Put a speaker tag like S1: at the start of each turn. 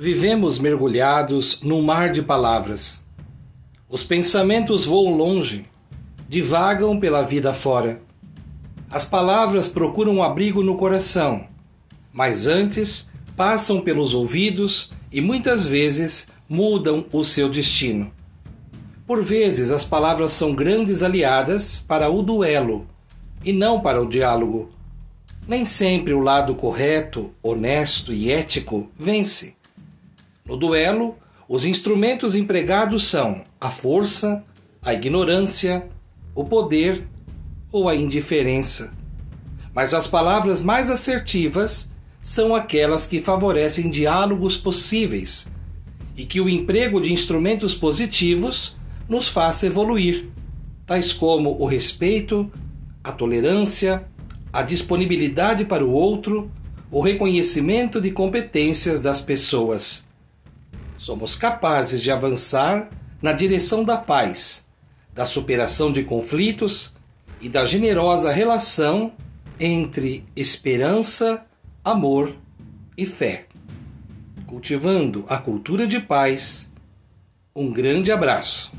S1: Vivemos mergulhados num mar de palavras. Os pensamentos voam longe, divagam pela vida fora. As palavras procuram um abrigo no coração, mas antes passam pelos ouvidos e muitas vezes mudam o seu destino. Por vezes, as palavras são grandes aliadas para o duelo e não para o diálogo. Nem sempre o lado correto, honesto e ético vence. No duelo, os instrumentos empregados são a força, a ignorância, o poder ou a indiferença. Mas as palavras mais assertivas são aquelas que favorecem diálogos possíveis e que o emprego de instrumentos positivos nos faça evoluir, tais como o respeito, a tolerância, a disponibilidade para o outro, o reconhecimento de competências das pessoas somos capazes de avançar na direção da paz, da superação de conflitos e da generosa relação entre esperança, amor e fé. Cultivando a cultura de paz, um grande abraço.